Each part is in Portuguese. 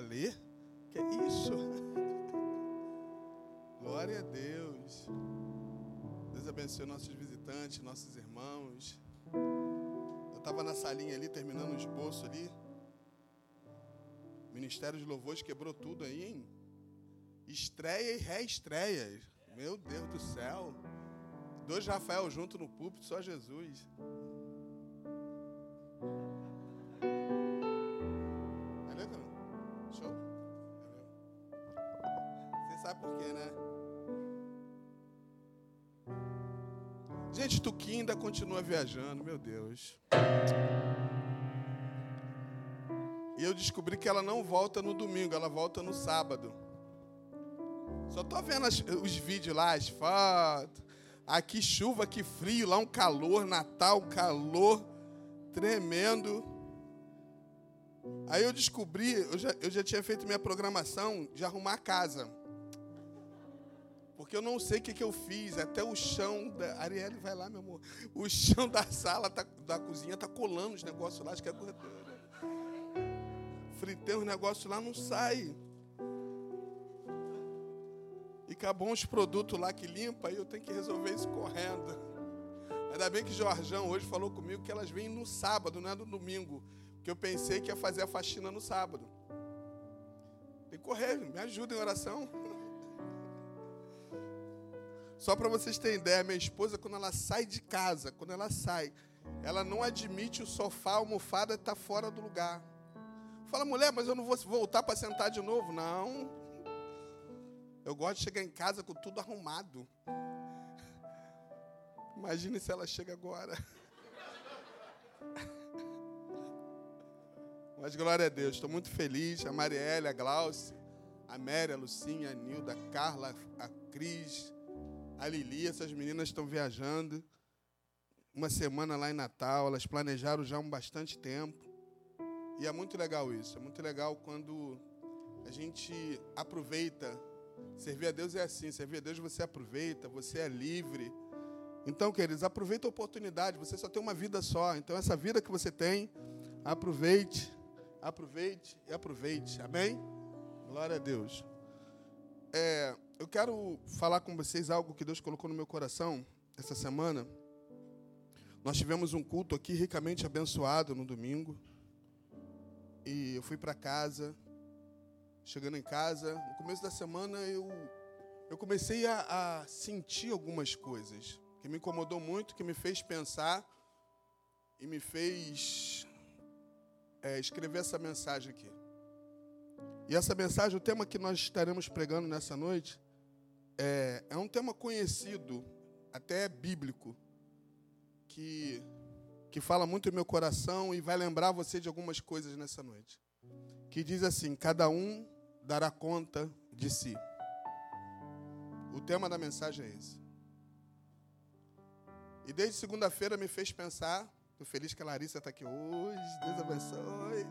Alê? Que isso? Glória a Deus. Deus abençoe nossos visitantes, nossos irmãos. Eu estava na salinha ali, terminando o esboço ali. Ministério de Louvores quebrou tudo aí, hein? Estreia e reestreia. Meu Deus do céu. Dois Rafael junto no púlpito, só Jesus. Né? Gente, Tuquinha ainda continua viajando, meu Deus. E eu descobri que ela não volta no domingo, ela volta no sábado. Só tô vendo as, os vídeos lá, as fotos. Aqui chuva, aqui frio, lá um calor, Natal, calor tremendo. Aí eu descobri, eu já, eu já tinha feito minha programação de arrumar a casa. Porque eu não sei o que, que eu fiz. Até o chão da. Arielle, vai lá, meu amor. O chão da sala, tá, da cozinha, tá colando os negócios lá, acho que é corretora. Fritei os negócios lá, não sai. E acabou uns produtos lá que limpa, e eu tenho que resolver isso correndo. Ainda bem que Jorjão hoje falou comigo que elas vêm no sábado, não é no domingo. Porque eu pensei que ia fazer a faxina no sábado. Tem que correr, me ajuda em oração. Só para vocês terem ideia, minha esposa, quando ela sai de casa, quando ela sai, ela não admite o sofá, a almofada está fora do lugar. Fala, mulher, mas eu não vou voltar para sentar de novo. Não. Eu gosto de chegar em casa com tudo arrumado. Imagine se ela chega agora. Mas glória a Deus, estou muito feliz. A Marielle, a Glauce, a Mary, a Lucinha, a Nilda, a Carla, a Cris, a Lili, essas meninas estão viajando. Uma semana lá em Natal, elas planejaram já há um bastante tempo. E é muito legal isso. É muito legal quando a gente aproveita. Servir a Deus é assim: servir a Deus você aproveita, você é livre. Então, queridos, aproveita a oportunidade. Você só tem uma vida só. Então, essa vida que você tem, aproveite, aproveite e aproveite. Amém? Glória a Deus. É, eu quero falar com vocês algo que Deus colocou no meu coração essa semana. Nós tivemos um culto aqui ricamente abençoado no domingo. E eu fui para casa. Chegando em casa, no começo da semana eu, eu comecei a, a sentir algumas coisas que me incomodou muito, que me fez pensar e me fez é, escrever essa mensagem aqui. E essa mensagem, o tema que nós estaremos pregando nessa noite, é, é um tema conhecido, até bíblico, que, que fala muito no meu coração e vai lembrar você de algumas coisas nessa noite. Que diz assim: cada um dará conta de si. O tema da mensagem é esse. E desde segunda-feira me fez pensar. Estou feliz que a Larissa está aqui hoje. Deus abençoe.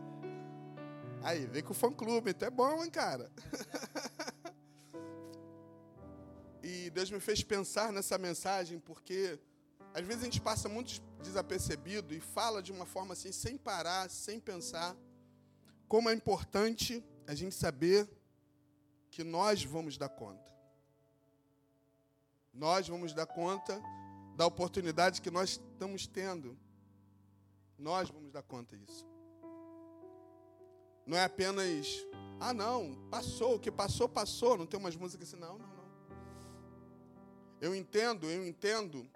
Aí, vem com o fã clube, então é bom, hein, cara? e Deus me fez pensar nessa mensagem, porque às vezes a gente passa muito desapercebido e fala de uma forma assim, sem parar, sem pensar, como é importante a gente saber que nós vamos dar conta. Nós vamos dar conta da oportunidade que nós estamos tendo. Nós vamos dar conta disso. Não é apenas, ah, não, passou, o que passou, passou. Não tem umas músicas assim, não, não, não. Eu entendo, eu entendo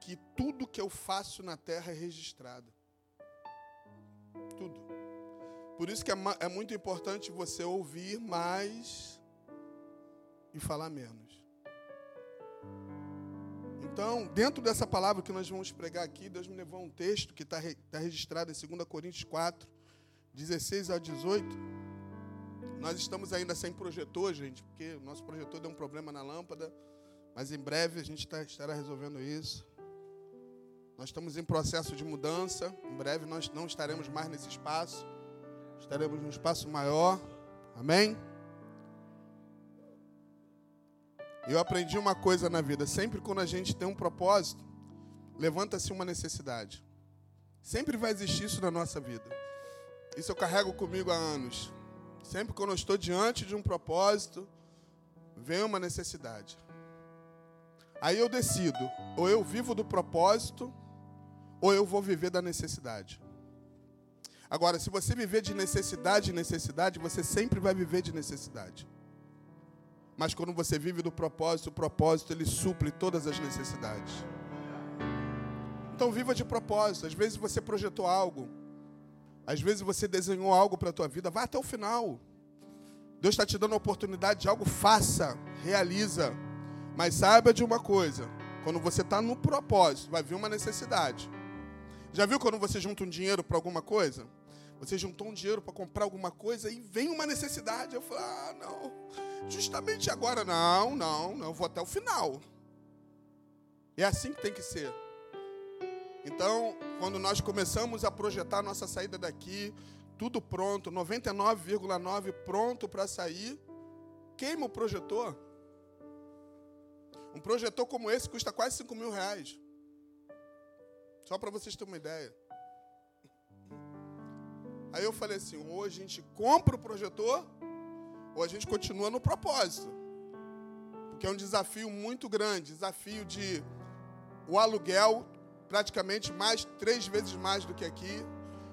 que tudo que eu faço na terra é registrado. Tudo. Por isso que é, é muito importante você ouvir mais e falar menos. Então, dentro dessa palavra que nós vamos pregar aqui, Deus me levou a um texto que está tá registrado em 2 Coríntios 4, 16 a 18. Nós estamos ainda sem projetor, gente, porque o nosso projetor deu um problema na lâmpada, mas em breve a gente tá, estará resolvendo isso. Nós estamos em processo de mudança, em breve nós não estaremos mais nesse espaço, estaremos num espaço maior. Amém? Eu aprendi uma coisa na vida: sempre quando a gente tem um propósito, levanta-se uma necessidade. Sempre vai existir isso na nossa vida. Isso eu carrego comigo há anos. Sempre quando eu estou diante de um propósito, vem uma necessidade. Aí eu decido, ou eu vivo do propósito, ou eu vou viver da necessidade. Agora, se você viver de necessidade em necessidade, você sempre vai viver de necessidade. Mas quando você vive do propósito, o propósito ele suple todas as necessidades. Então viva de propósito. Às vezes você projetou algo, às vezes você desenhou algo para a tua vida, vá até o final. Deus está te dando a oportunidade de algo, faça, realiza. Mas saiba de uma coisa: quando você está no propósito, vai vir uma necessidade. Já viu quando você junta um dinheiro para alguma coisa? Você juntou um dinheiro para comprar alguma coisa e vem uma necessidade. Eu falo, ah, não, justamente agora, não, não, não, vou até o final. É assim que tem que ser. Então, quando nós começamos a projetar nossa saída daqui, tudo pronto, 99,9 pronto para sair, queima o projetor. Um projetor como esse custa quase 5 mil reais. Só para vocês terem uma ideia. Aí eu falei assim: ou a gente compra o projetor, ou a gente continua no propósito. Porque é um desafio muito grande desafio de o aluguel praticamente mais três vezes mais do que aqui.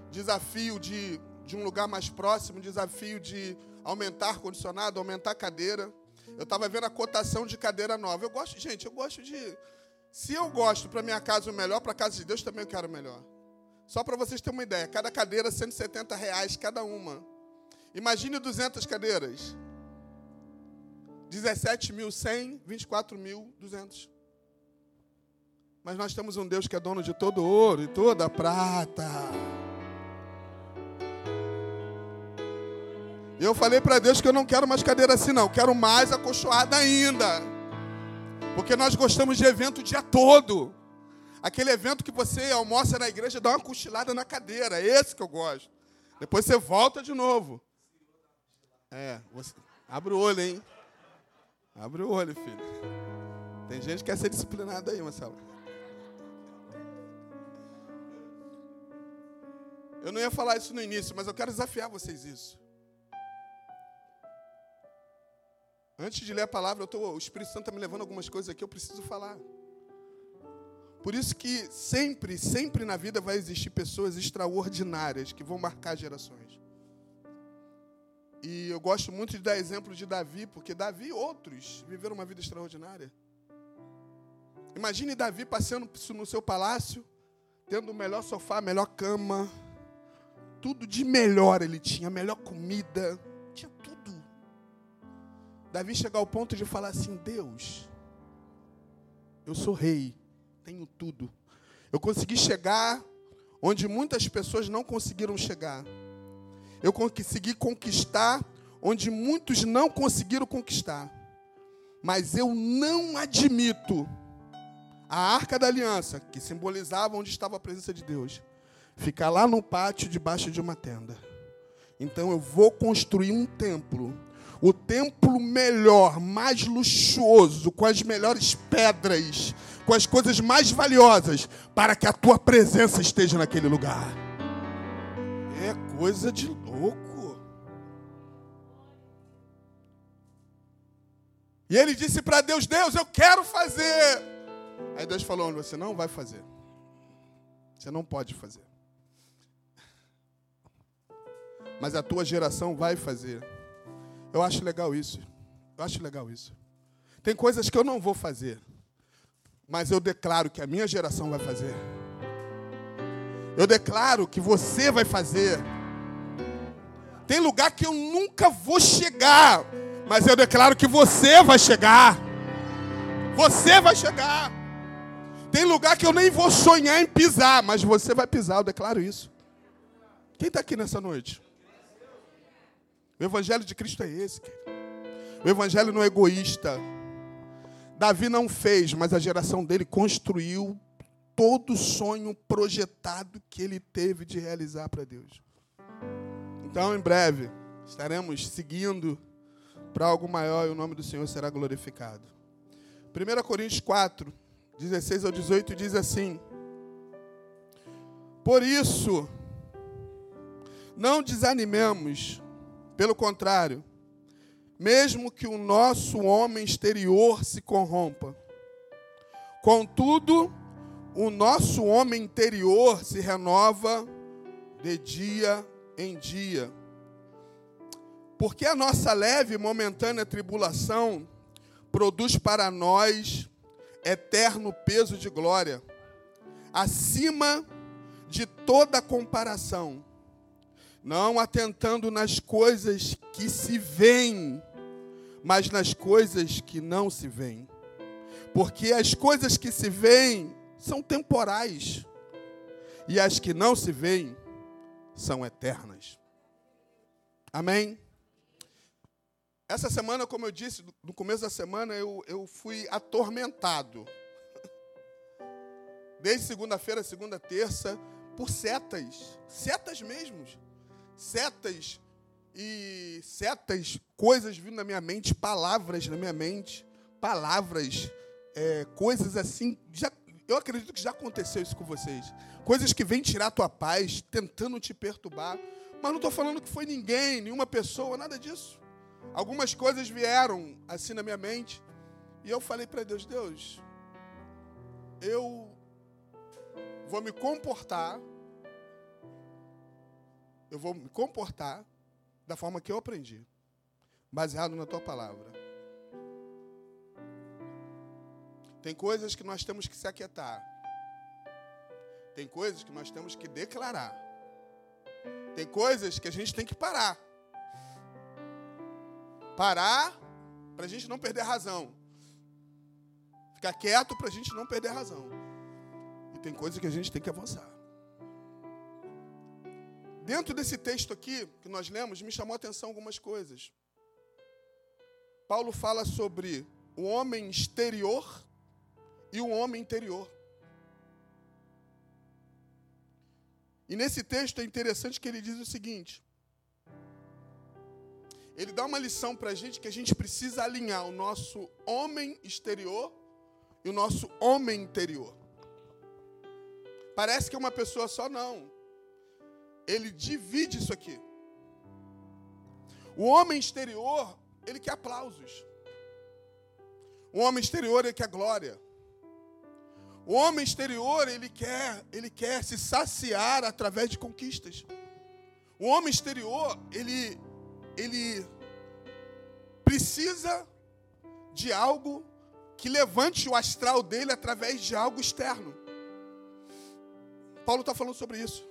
Desafio de, de um lugar mais próximo, desafio de aumentar condicionado, aumentar cadeira. Eu estava vendo a cotação de cadeira nova. Eu gosto, gente, eu gosto de. Se eu gosto para minha casa o melhor, para a casa de Deus também eu quero o melhor. Só para vocês terem uma ideia, cada cadeira 170 reais cada uma. Imagine 200 cadeiras. 17.100, 24.200. Mas nós temos um Deus que é dono de todo ouro e toda prata. Eu falei para Deus que eu não quero mais cadeira assim, não. Quero mais acolchoada ainda. Porque nós gostamos de evento o dia todo. Aquele evento que você almoça na igreja e dá uma cochilada na cadeira. É esse que eu gosto. Depois você volta de novo. É, você... abre o olho, hein? Abre o olho, filho. Tem gente que quer ser disciplinada aí, Marcelo. Eu não ia falar isso no início, mas eu quero desafiar vocês isso. Antes de ler a palavra, tô, o Espírito Santo está me levando algumas coisas aqui, eu preciso falar. Por isso que sempre, sempre na vida vai existir pessoas extraordinárias que vão marcar gerações. E eu gosto muito de dar exemplo de Davi, porque Davi e outros viveram uma vida extraordinária. Imagine Davi passeando no seu palácio, tendo o melhor sofá, a melhor cama, tudo de melhor ele tinha, melhor comida, tinha tudo. Davi chegou ao ponto de falar assim: Deus, eu sou rei, tenho tudo. Eu consegui chegar onde muitas pessoas não conseguiram chegar. Eu consegui conquistar onde muitos não conseguiram conquistar. Mas eu não admito a arca da aliança, que simbolizava onde estava a presença de Deus, ficar lá no pátio debaixo de uma tenda. Então eu vou construir um templo. O templo melhor, mais luxuoso, com as melhores pedras, com as coisas mais valiosas, para que a tua presença esteja naquele lugar. É coisa de louco. E ele disse para Deus: Deus, eu quero fazer. Aí Deus falou: Você não vai fazer. Você não pode fazer mas a tua geração vai fazer. Eu acho legal isso. Eu acho legal isso. Tem coisas que eu não vou fazer, mas eu declaro que a minha geração vai fazer. Eu declaro que você vai fazer. Tem lugar que eu nunca vou chegar, mas eu declaro que você vai chegar. Você vai chegar. Tem lugar que eu nem vou sonhar em pisar, mas você vai pisar, eu declaro isso. Quem está aqui nessa noite? O evangelho de Cristo é esse. Querido. O evangelho não é egoísta. Davi não fez, mas a geração dele construiu todo o sonho projetado que ele teve de realizar para Deus. Então, em breve, estaremos seguindo para algo maior e o nome do Senhor será glorificado. 1 Coríntios 4, 16 ao 18 diz assim: Por isso, Não desanimemos, pelo contrário, mesmo que o nosso homem exterior se corrompa, contudo, o nosso homem interior se renova de dia em dia. Porque a nossa leve e momentânea tribulação produz para nós eterno peso de glória, acima de toda comparação, não atentando nas coisas que se veem, mas nas coisas que não se veem. Porque as coisas que se veem são temporais, e as que não se veem são eternas. Amém? Essa semana, como eu disse, no começo da semana, eu, eu fui atormentado. Desde segunda-feira, segunda, terça, por setas. Setas mesmos. Setas e setas, coisas vindo na minha mente, palavras na minha mente, palavras, é, coisas assim. Já, eu acredito que já aconteceu isso com vocês. Coisas que vêm tirar a tua paz, tentando te perturbar. Mas não estou falando que foi ninguém, nenhuma pessoa, nada disso algumas coisas vieram assim na minha mente. E eu falei para Deus: Deus, eu vou me comportar. Eu vou me comportar da forma que eu aprendi, baseado na tua palavra. Tem coisas que nós temos que se aquietar. Tem coisas que nós temos que declarar. Tem coisas que a gente tem que parar parar para a gente não perder a razão. Ficar quieto para a gente não perder a razão. E tem coisas que a gente tem que avançar. Dentro desse texto aqui que nós lemos, me chamou a atenção algumas coisas. Paulo fala sobre o homem exterior e o homem interior. E nesse texto é interessante que ele diz o seguinte: ele dá uma lição para a gente que a gente precisa alinhar o nosso homem exterior e o nosso homem interior. Parece que é uma pessoa só, não. Ele divide isso aqui. O homem exterior, ele quer aplausos. O homem exterior, ele quer glória. O homem exterior, ele quer, ele quer se saciar através de conquistas. O homem exterior, ele ele precisa de algo que levante o astral dele através de algo externo. Paulo está falando sobre isso.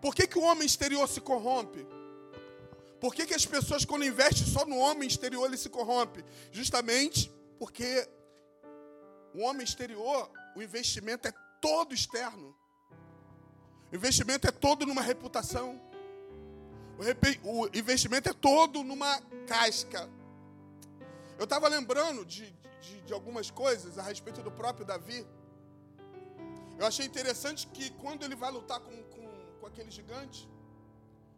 Por que, que o homem exterior se corrompe? Por que, que as pessoas, quando investem só no homem exterior, ele se corrompe? Justamente porque o homem exterior, o investimento é todo externo. O investimento é todo numa reputação. O, investimento é todo numa casca. Eu estava lembrando de, de, de algumas coisas a respeito do próprio Davi. Eu achei interessante que quando ele vai lutar com, com, aquele gigante,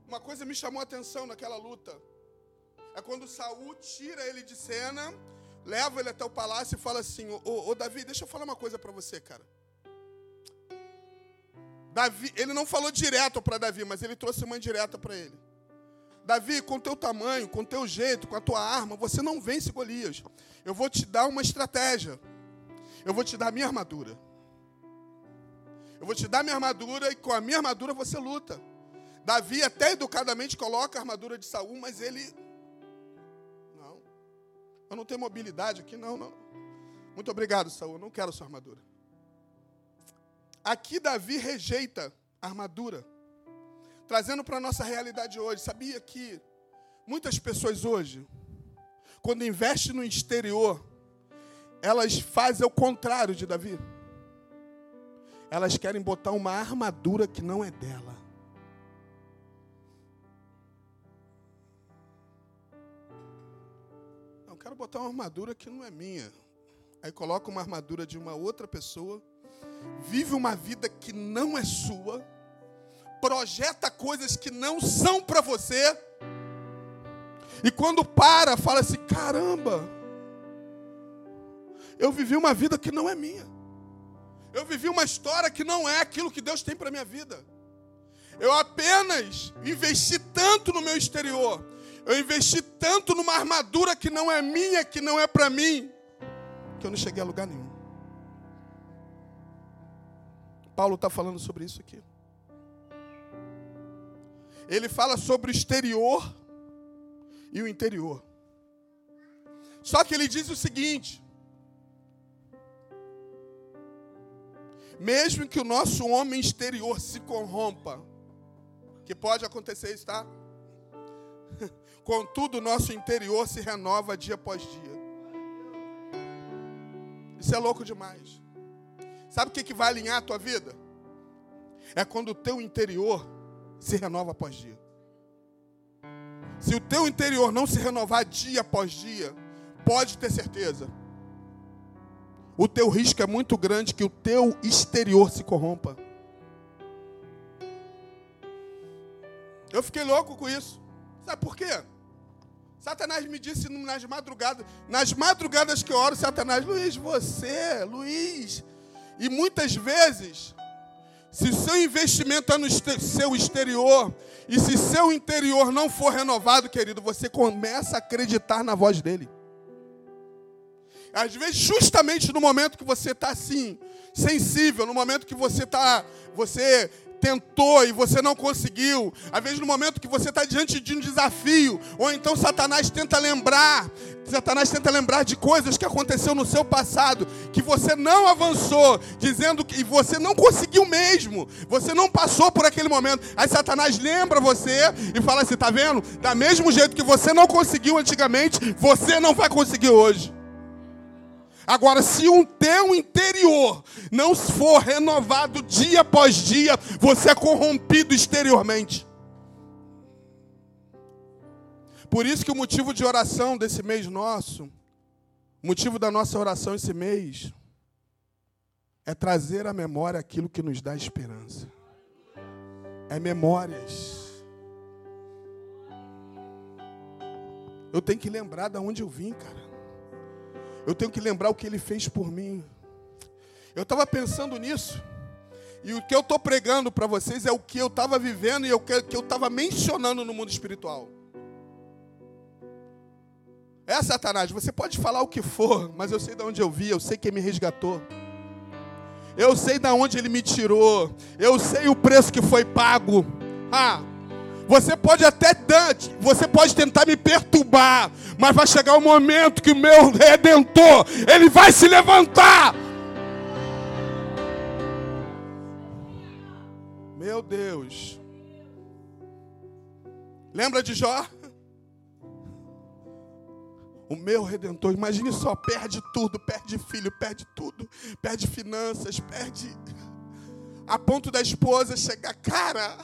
uma coisa me chamou a atenção naquela luta. É quando Saul tira ele de cena, leva ele até o palácio e fala assim: Ô, Davi, deixa eu falar uma coisa para você, cara. Davi, ele não falou direto para Davi, mas ele trouxe uma indireta para ele. Davi, com teu tamanho, com teu jeito, com a tua arma, você não vence Golias. Eu vou te dar uma estratégia. Eu vou te dar a minha armadura. Eu vou te dar minha armadura e com a minha armadura você luta. Davi até educadamente coloca a armadura de Saul, mas ele não. Eu não tenho mobilidade aqui, não, não. Muito obrigado, Saul. Eu não quero sua armadura. Aqui Davi rejeita a armadura trazendo para a nossa realidade hoje. Sabia que muitas pessoas hoje, quando investem no exterior, elas fazem o contrário de Davi. Elas querem botar uma armadura que não é dela. Eu quero botar uma armadura que não é minha. Aí coloca uma armadura de uma outra pessoa, vive uma vida que não é sua projeta coisas que não são para você. E quando para, fala assim: caramba, eu vivi uma vida que não é minha. Eu vivi uma história que não é aquilo que Deus tem para minha vida. Eu apenas investi tanto no meu exterior. Eu investi tanto numa armadura que não é minha, que não é para mim, que eu não cheguei a lugar nenhum. Paulo está falando sobre isso aqui. Ele fala sobre o exterior e o interior. Só que ele diz o seguinte: mesmo que o nosso homem exterior se corrompa, que pode acontecer isso, tá? Contudo, o nosso interior se renova dia após dia. Isso é louco demais. Sabe o que, que vai alinhar a tua vida? É quando o teu interior se renova após dia. Se o teu interior não se renovar dia após dia, pode ter certeza. O teu risco é muito grande que o teu exterior se corrompa. Eu fiquei louco com isso. Sabe por quê? Satanás me disse nas madrugadas, nas madrugadas que eu oro, Satanás, Luiz, você, Luiz. E muitas vezes, se seu investimento é no seu exterior, e se seu interior não for renovado, querido, você começa a acreditar na voz dele. Às vezes, justamente no momento que você está assim, sensível, no momento que você está, você tentou e você não conseguiu, às vezes no momento que você está diante de um desafio, ou então Satanás tenta lembrar, Satanás tenta lembrar de coisas que aconteceu no seu passado, que você não avançou, dizendo que você não conseguiu mesmo, você não passou por aquele momento. Aí Satanás lembra você e fala assim: tá vendo? Da mesmo jeito que você não conseguiu antigamente, você não vai conseguir hoje. Agora, se o teu interior não for renovado dia após dia, você é corrompido exteriormente. Por isso que o motivo de oração desse mês nosso, o motivo da nossa oração esse mês, é trazer à memória aquilo que nos dá esperança. É memórias. Eu tenho que lembrar de onde eu vim, cara. Eu tenho que lembrar o que ele fez por mim. Eu estava pensando nisso. E o que eu estou pregando para vocês é o que eu estava vivendo e o que eu estava mencionando no mundo espiritual. É, Satanás, você pode falar o que for, mas eu sei de onde eu vi, eu sei quem me resgatou. Eu sei de onde ele me tirou. Eu sei o preço que foi pago. Ah, você pode até você pode tentar me perturbar, mas vai chegar o um momento que o meu redentor, ele vai se levantar. Meu Deus. Lembra de Jó? O meu redentor, imagine só, perde tudo, perde filho, perde tudo, perde finanças, perde a ponto da esposa chegar, cara,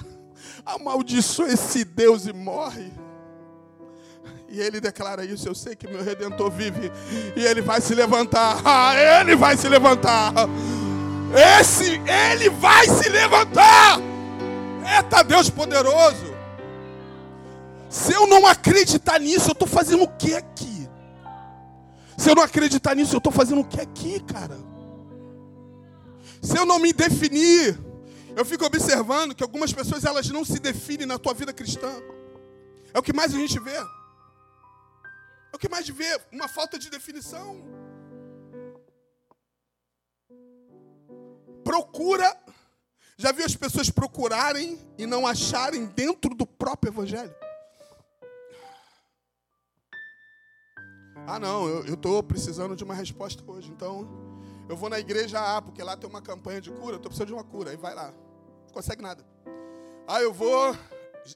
amaldiçoa esse Deus e morre. E ele declara isso: Eu sei que meu redentor vive e ele vai se levantar. Ah, ele vai se levantar. Esse, ele vai se levantar. Eita Deus poderoso. Se eu não acreditar nisso, eu estou fazendo o que aqui? Se eu não acreditar nisso, eu estou fazendo o que aqui, cara? Se eu não me definir, eu fico observando que algumas pessoas elas não se definem na tua vida cristã. É o que mais a gente vê. É o que mais vê, uma falta de definição. Procura. Já viu as pessoas procurarem e não acharem dentro do próprio evangelho? Ah, não, eu estou precisando de uma resposta hoje, então eu vou na igreja A, porque lá tem uma campanha de cura, estou precisando de uma cura, aí vai lá consegue nada. Ah, eu vou.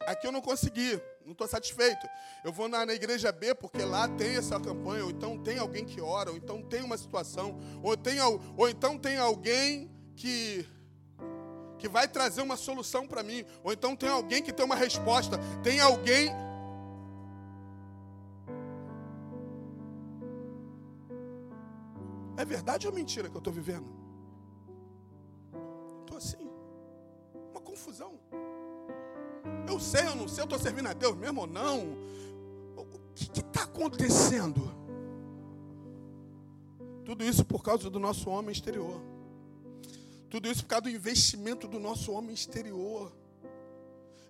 Aqui eu não consegui, não estou satisfeito. Eu vou na, na, igreja B porque lá tem essa campanha, ou então tem alguém que ora, ou então tem uma situação, ou, tem, ou então tem alguém que que vai trazer uma solução para mim, ou então tem alguém que tem uma resposta, tem alguém. É verdade ou mentira que eu estou vivendo? Estou assim confusão. Eu sei, eu não sei, eu estou servindo a Deus mesmo ou não. O que está acontecendo? Tudo isso por causa do nosso homem exterior. Tudo isso por causa do investimento do nosso homem exterior.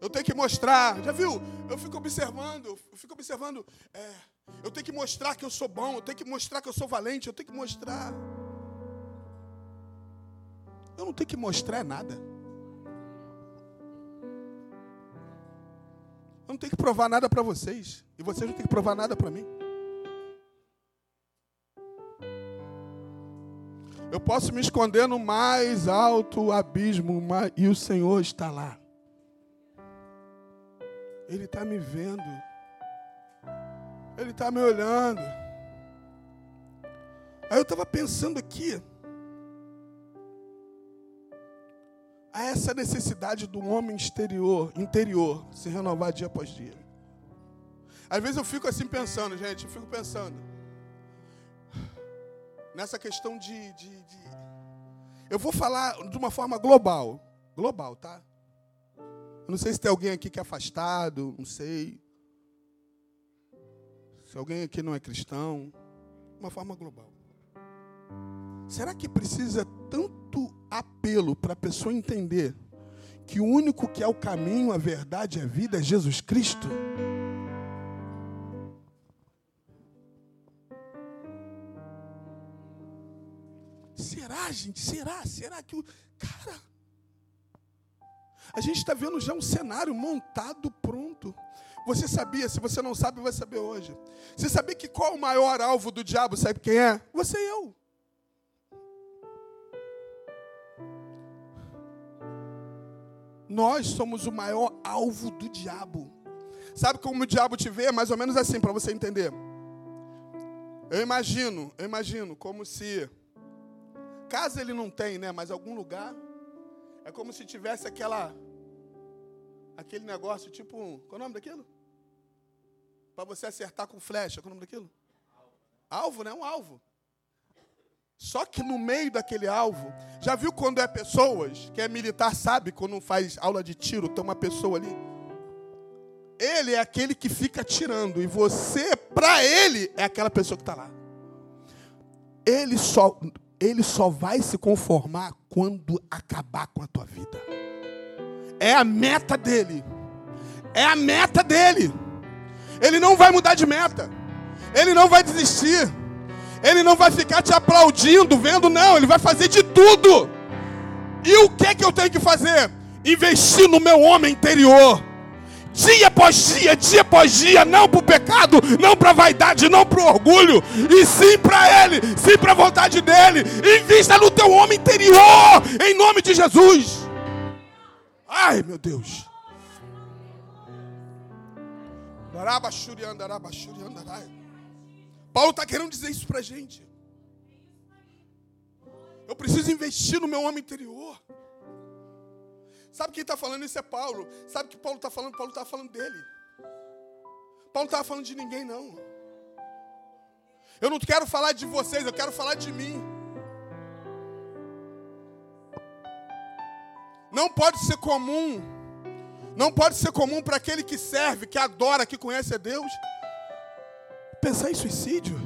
Eu tenho que mostrar. Já viu? Eu fico observando, eu fico observando. É, eu tenho que mostrar que eu sou bom, eu tenho que mostrar que eu sou valente, eu tenho que mostrar. Eu não tenho que mostrar nada. Eu não tenho que provar nada para vocês. E vocês não têm que provar nada para mim. Eu posso me esconder no mais alto abismo e o Senhor está lá. Ele está me vendo. Ele está me olhando. Aí eu estava pensando aqui. A essa necessidade do homem exterior, interior, se renovar dia após dia. Às vezes eu fico assim pensando, gente, eu fico pensando. Nessa questão de, de, de Eu vou falar de uma forma global. Global, tá? Eu não sei se tem alguém aqui que é afastado, não sei. Se alguém aqui não é cristão, de uma forma global. Será que precisa tanto apelo para a pessoa entender que o único que é o caminho, a verdade e a vida é Jesus Cristo? Será, gente? Será? Será que o. Cara, a gente está vendo já um cenário montado, pronto. Você sabia, se você não sabe, vai saber hoje. Você sabia que qual o maior alvo do diabo? Sabe quem é? Você e eu. Nós somos o maior alvo do diabo. Sabe como o diabo te vê? Mais ou menos assim, para você entender. Eu imagino, eu imagino como se, casa ele não tem, né? Mas algum lugar é como se tivesse aquela aquele negócio tipo, qual é o nome daquilo? Para você acertar com flecha, qual é o nome daquilo? Alvo, né? Um alvo. Só que no meio daquele alvo, já viu quando é pessoas, que é militar, sabe, quando faz aula de tiro, tem uma pessoa ali. Ele é aquele que fica tirando, e você, para ele, é aquela pessoa que está lá. Ele só, ele só vai se conformar quando acabar com a tua vida. É a meta dele. É a meta dele. Ele não vai mudar de meta. Ele não vai desistir. Ele não vai ficar te aplaudindo, vendo, não. Ele vai fazer de tudo. E o que é que eu tenho que fazer? Investir no meu homem interior dia após dia, dia após dia, não para o pecado, não para a vaidade, não para o orgulho, e sim para Ele, sim para a vontade dEle. Invista no teu homem interior, em nome de Jesus. Ai, meu Deus. Paulo está querendo dizer isso para a gente. Eu preciso investir no meu homem interior. Sabe quem está falando isso é Paulo. Sabe que Paulo está falando? Paulo está falando dele. Paulo não estava falando de ninguém, não. Eu não quero falar de vocês, eu quero falar de mim. Não pode ser comum. Não pode ser comum para aquele que serve, que adora, que conhece a Deus, pensar em suicídio.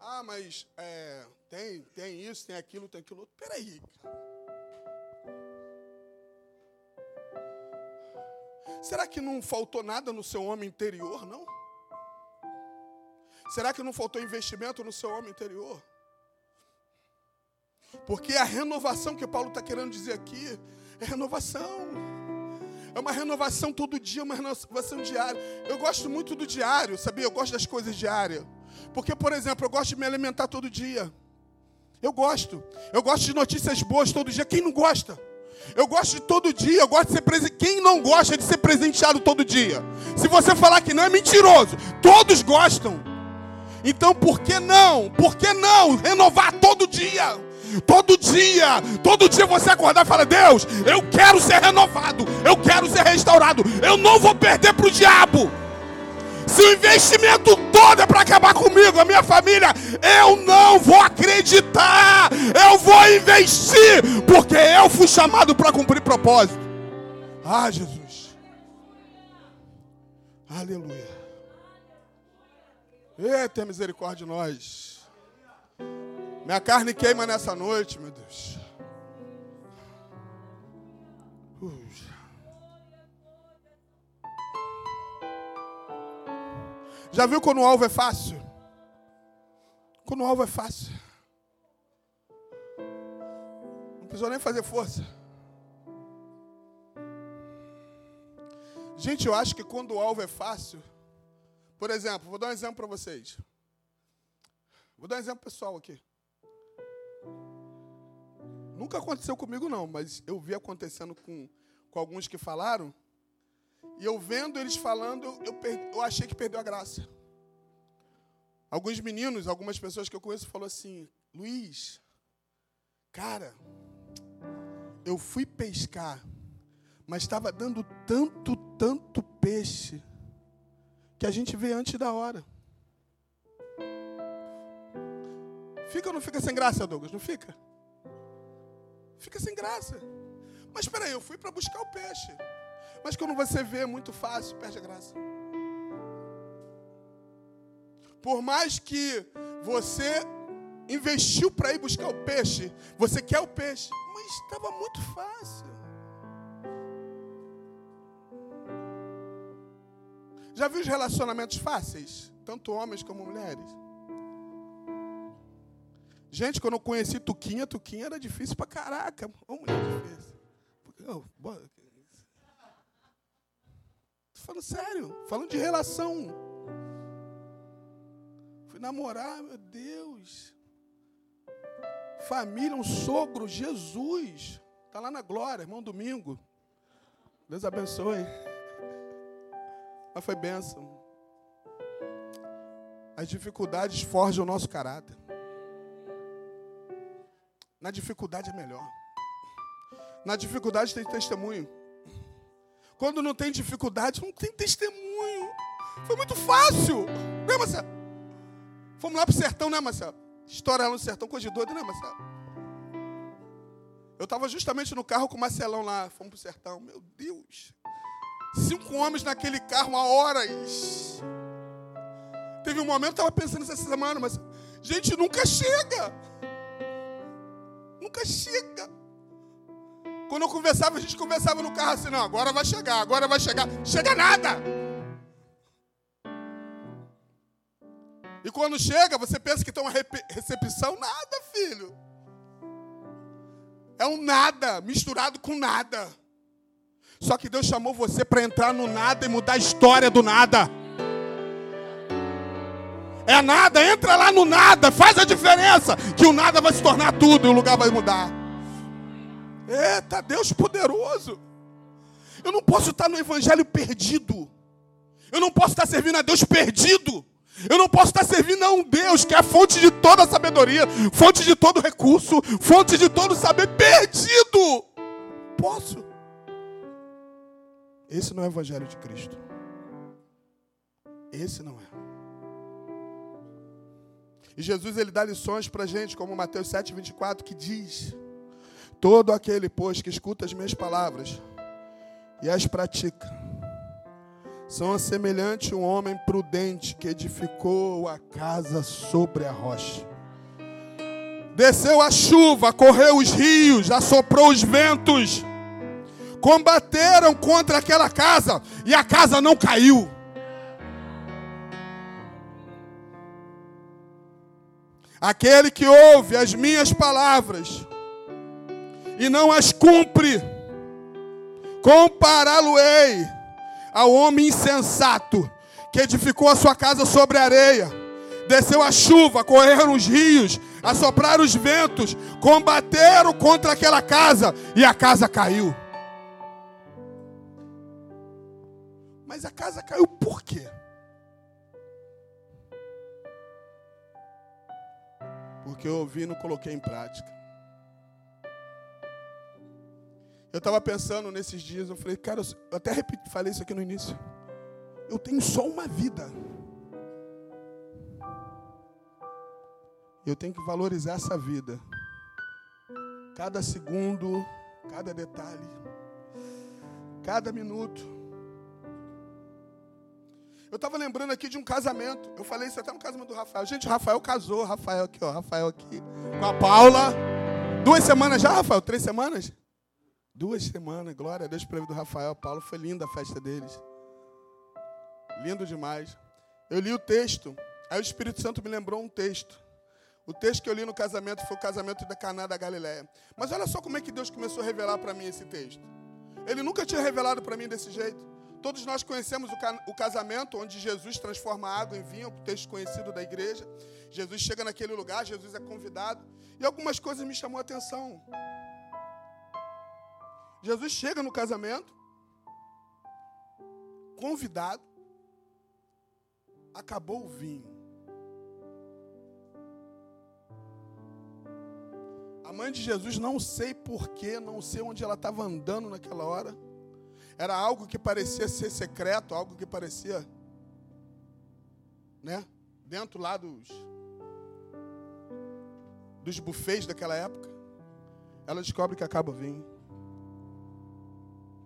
Ah, mas é, tem, tem isso, tem aquilo, tem aquilo outro. Peraí. Será que não faltou nada no seu homem interior, não? Será que não faltou investimento no seu homem interior? Porque a renovação que Paulo está querendo dizer aqui é renovação. É uma renovação todo dia, uma renovação diária. Eu gosto muito do diário, sabia? Eu gosto das coisas diárias. Porque, por exemplo, eu gosto de me alimentar todo dia. Eu gosto. Eu gosto de notícias boas todo dia. Quem não gosta? Eu gosto de todo dia, eu gosto de ser. Quem não gosta de ser presenteado todo dia? Se você falar que não, é mentiroso. Todos gostam. Então por que não? Por que não renovar todo dia? Todo dia, todo dia você acordar e falar: Deus, eu quero ser renovado, eu quero ser restaurado, eu não vou perder para o diabo. Se o investimento todo é para acabar comigo, a minha família, eu não vou acreditar. Eu vou investir, porque eu fui chamado para cumprir propósito. Ah, Jesus. Aleluia. Eita, misericórdia de nós. Minha carne queima nessa noite, meu Deus. Já viu quando o alvo é fácil? Quando o alvo é fácil. Não precisou nem fazer força. Gente, eu acho que quando o alvo é fácil, por exemplo, vou dar um exemplo para vocês. Vou dar um exemplo pessoal aqui. Nunca aconteceu comigo, não, mas eu vi acontecendo com, com alguns que falaram. E eu vendo eles falando, eu, perdi, eu achei que perdeu a graça. Alguns meninos, algumas pessoas que eu conheço, falou assim: Luiz, cara, eu fui pescar, mas estava dando tanto, tanto peixe, que a gente vê antes da hora. Fica ou não fica sem graça, Douglas? Não fica? Fica sem graça. Mas espera aí, eu fui para buscar o peixe. Mas quando você vê é muito fácil, perde a graça. Por mais que você investiu para ir buscar o peixe, você quer o peixe, mas estava muito fácil. Já viu os relacionamentos fáceis? Tanto homens como mulheres. Gente, quando eu conheci Tuquinha, Tuquinha era difícil pra caraca. Ô, mulher difícil. Tô falando sério, falando de relação. Fui namorar, meu Deus. Família, um sogro, Jesus. Está lá na glória, irmão Domingo. Deus abençoe. Mas foi bênção. As dificuldades forjam o nosso caráter. Na dificuldade é melhor. Na dificuldade tem testemunho. Quando não tem dificuldade, não tem testemunho. Foi muito fácil. Né, Marcelo? Fomos lá pro sertão, né, Marcelo? Lá no sertão, coisa de doido, né, Marcelo? Eu estava justamente no carro com o Marcelão lá. Fomos pro sertão. Meu Deus. Cinco homens naquele carro, uma horas. Teve um momento, eu estava pensando essa semana, mas, gente, nunca chega. Nunca chega. Quando eu conversava, a gente conversava no carro assim, não, agora vai chegar, agora vai chegar. Chega nada. E quando chega, você pensa que tem uma recepção, nada, filho. É um nada misturado com nada. Só que Deus chamou você para entrar no nada e mudar a história do nada. É nada, entra lá no nada, faz a diferença, que o nada vai se tornar tudo e o lugar vai mudar. Eita, Deus poderoso. Eu não posso estar no evangelho perdido. Eu não posso estar servindo a Deus perdido. Eu não posso estar servindo a um Deus que é a fonte de toda a sabedoria, fonte de todo recurso, fonte de todo saber perdido. Posso. Esse não é o evangelho de Cristo. Esse não é. E Jesus ele dá lições para a gente, como Mateus 7,24, que diz: Todo aquele, pois, que escuta as minhas palavras e as pratica, são semelhante a um homem prudente que edificou a casa sobre a rocha. Desceu a chuva, correu os rios, assoprou os ventos, combateram contra aquela casa e a casa não caiu. Aquele que ouve as minhas palavras e não as cumpre, compará-lo-ei ao homem insensato que edificou a sua casa sobre areia. Desceu a chuva, correram os rios, assopraram os ventos, combateram contra aquela casa e a casa caiu. Mas a casa caiu por quê? Porque eu ouvi e não coloquei em prática. Eu estava pensando nesses dias, eu falei, cara, eu até repeti, falei isso aqui no início. Eu tenho só uma vida. Eu tenho que valorizar essa vida. Cada segundo, cada detalhe, cada minuto. Eu estava lembrando aqui de um casamento. Eu falei isso até no casamento do Rafael. Gente, o Rafael casou. Rafael aqui, ó. Rafael aqui. Com a Paula. Duas semanas já, Rafael? Três semanas? Duas semanas, glória a Deus pelo do Rafael Paulo. Foi linda a festa deles. Lindo demais. Eu li o texto, aí o Espírito Santo me lembrou um texto. O texto que eu li no casamento foi o casamento da Caná da Galiléia. Mas olha só como é que Deus começou a revelar para mim esse texto. Ele nunca tinha revelado para mim desse jeito. Todos nós conhecemos o casamento onde Jesus transforma água em vinho, o texto conhecido da igreja. Jesus chega naquele lugar, Jesus é convidado. E algumas coisas me chamou a atenção. Jesus chega no casamento, convidado, acabou o vinho. A mãe de Jesus, não sei porquê, não sei onde ela estava andando naquela hora. Era algo que parecia ser secreto, algo que parecia, né? Dentro lá dos, dos buffets daquela época. Ela descobre que acaba vinho.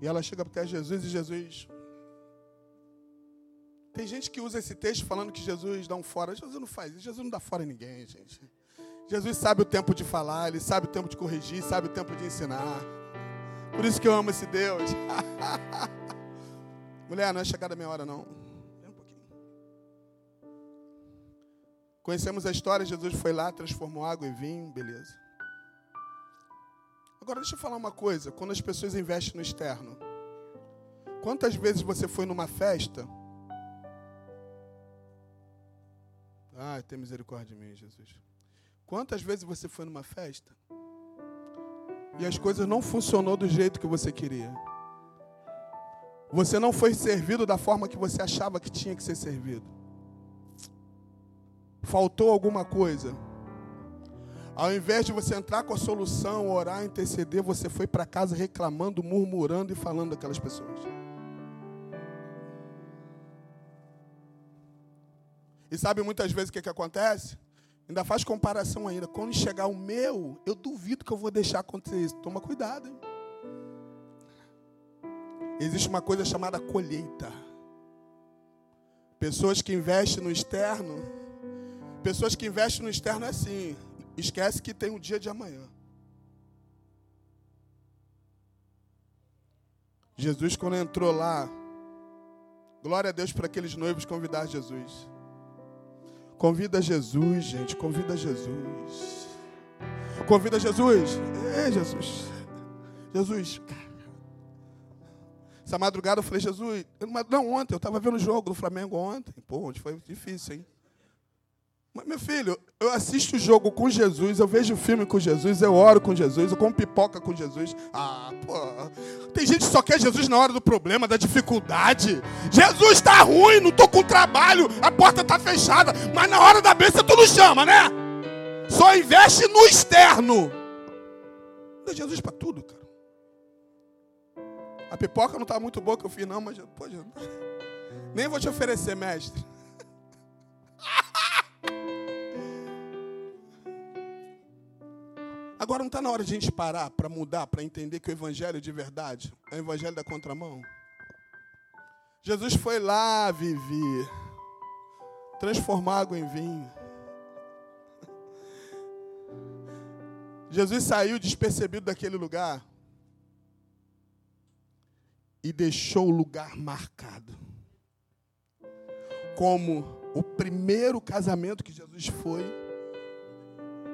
E ela chega até Jesus e Jesus. Tem gente que usa esse texto falando que Jesus dá um fora. Jesus não faz isso. Jesus não dá fora em ninguém, gente. Jesus sabe o tempo de falar, ele sabe o tempo de corrigir, sabe o tempo de ensinar. Por isso que eu amo esse Deus. Mulher, não é chegada a minha hora, não. Um pouquinho. Conhecemos a história, Jesus foi lá, transformou água em vinho, beleza. Agora deixa eu falar uma coisa, quando as pessoas investem no externo. Quantas vezes você foi numa festa? Ai, tem misericórdia de mim, Jesus. Quantas vezes você foi numa festa e as coisas não funcionou do jeito que você queria? Você não foi servido da forma que você achava que tinha que ser servido. Faltou alguma coisa. Ao invés de você entrar com a solução, orar, interceder, você foi para casa reclamando, murmurando e falando daquelas pessoas. E sabe muitas vezes o que, que acontece? Ainda faz comparação ainda. Quando chegar o meu, eu duvido que eu vou deixar acontecer isso. Toma cuidado, hein? Existe uma coisa chamada colheita. Pessoas que investem no externo, pessoas que investem no externo é assim. Esquece que tem um dia de amanhã. Jesus, quando entrou lá, glória a Deus para aqueles noivos convidar Jesus. Convida Jesus, gente, convida Jesus. Convida Jesus. É, Jesus. Jesus. Essa madrugada eu falei, Jesus, não, ontem, eu estava vendo o jogo do Flamengo ontem. Pô, onde foi difícil, hein? Mas, meu filho, eu assisto o jogo com Jesus, eu vejo filme com Jesus, eu oro com Jesus, eu como pipoca com Jesus. Ah, pô. Tem gente que só quer Jesus na hora do problema, da dificuldade. Jesus está ruim, não estou com trabalho, a porta está fechada, mas na hora da bênção tu não chama, né? Só investe no externo. Dá Jesus para tudo, cara. A pipoca não está muito boa que eu fiz, não, mas pode. Nem vou te oferecer, mestre. Agora não está na hora de a gente parar para mudar, para entender que o Evangelho de verdade é o Evangelho da contramão? Jesus foi lá, Vivi, transformar água em vinho. Jesus saiu despercebido daquele lugar e deixou o lugar marcado como o primeiro casamento que Jesus foi